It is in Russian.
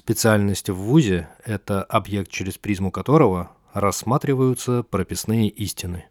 Специальность в ВУЗе – это объект, через призму которого рассматриваются прописные истины.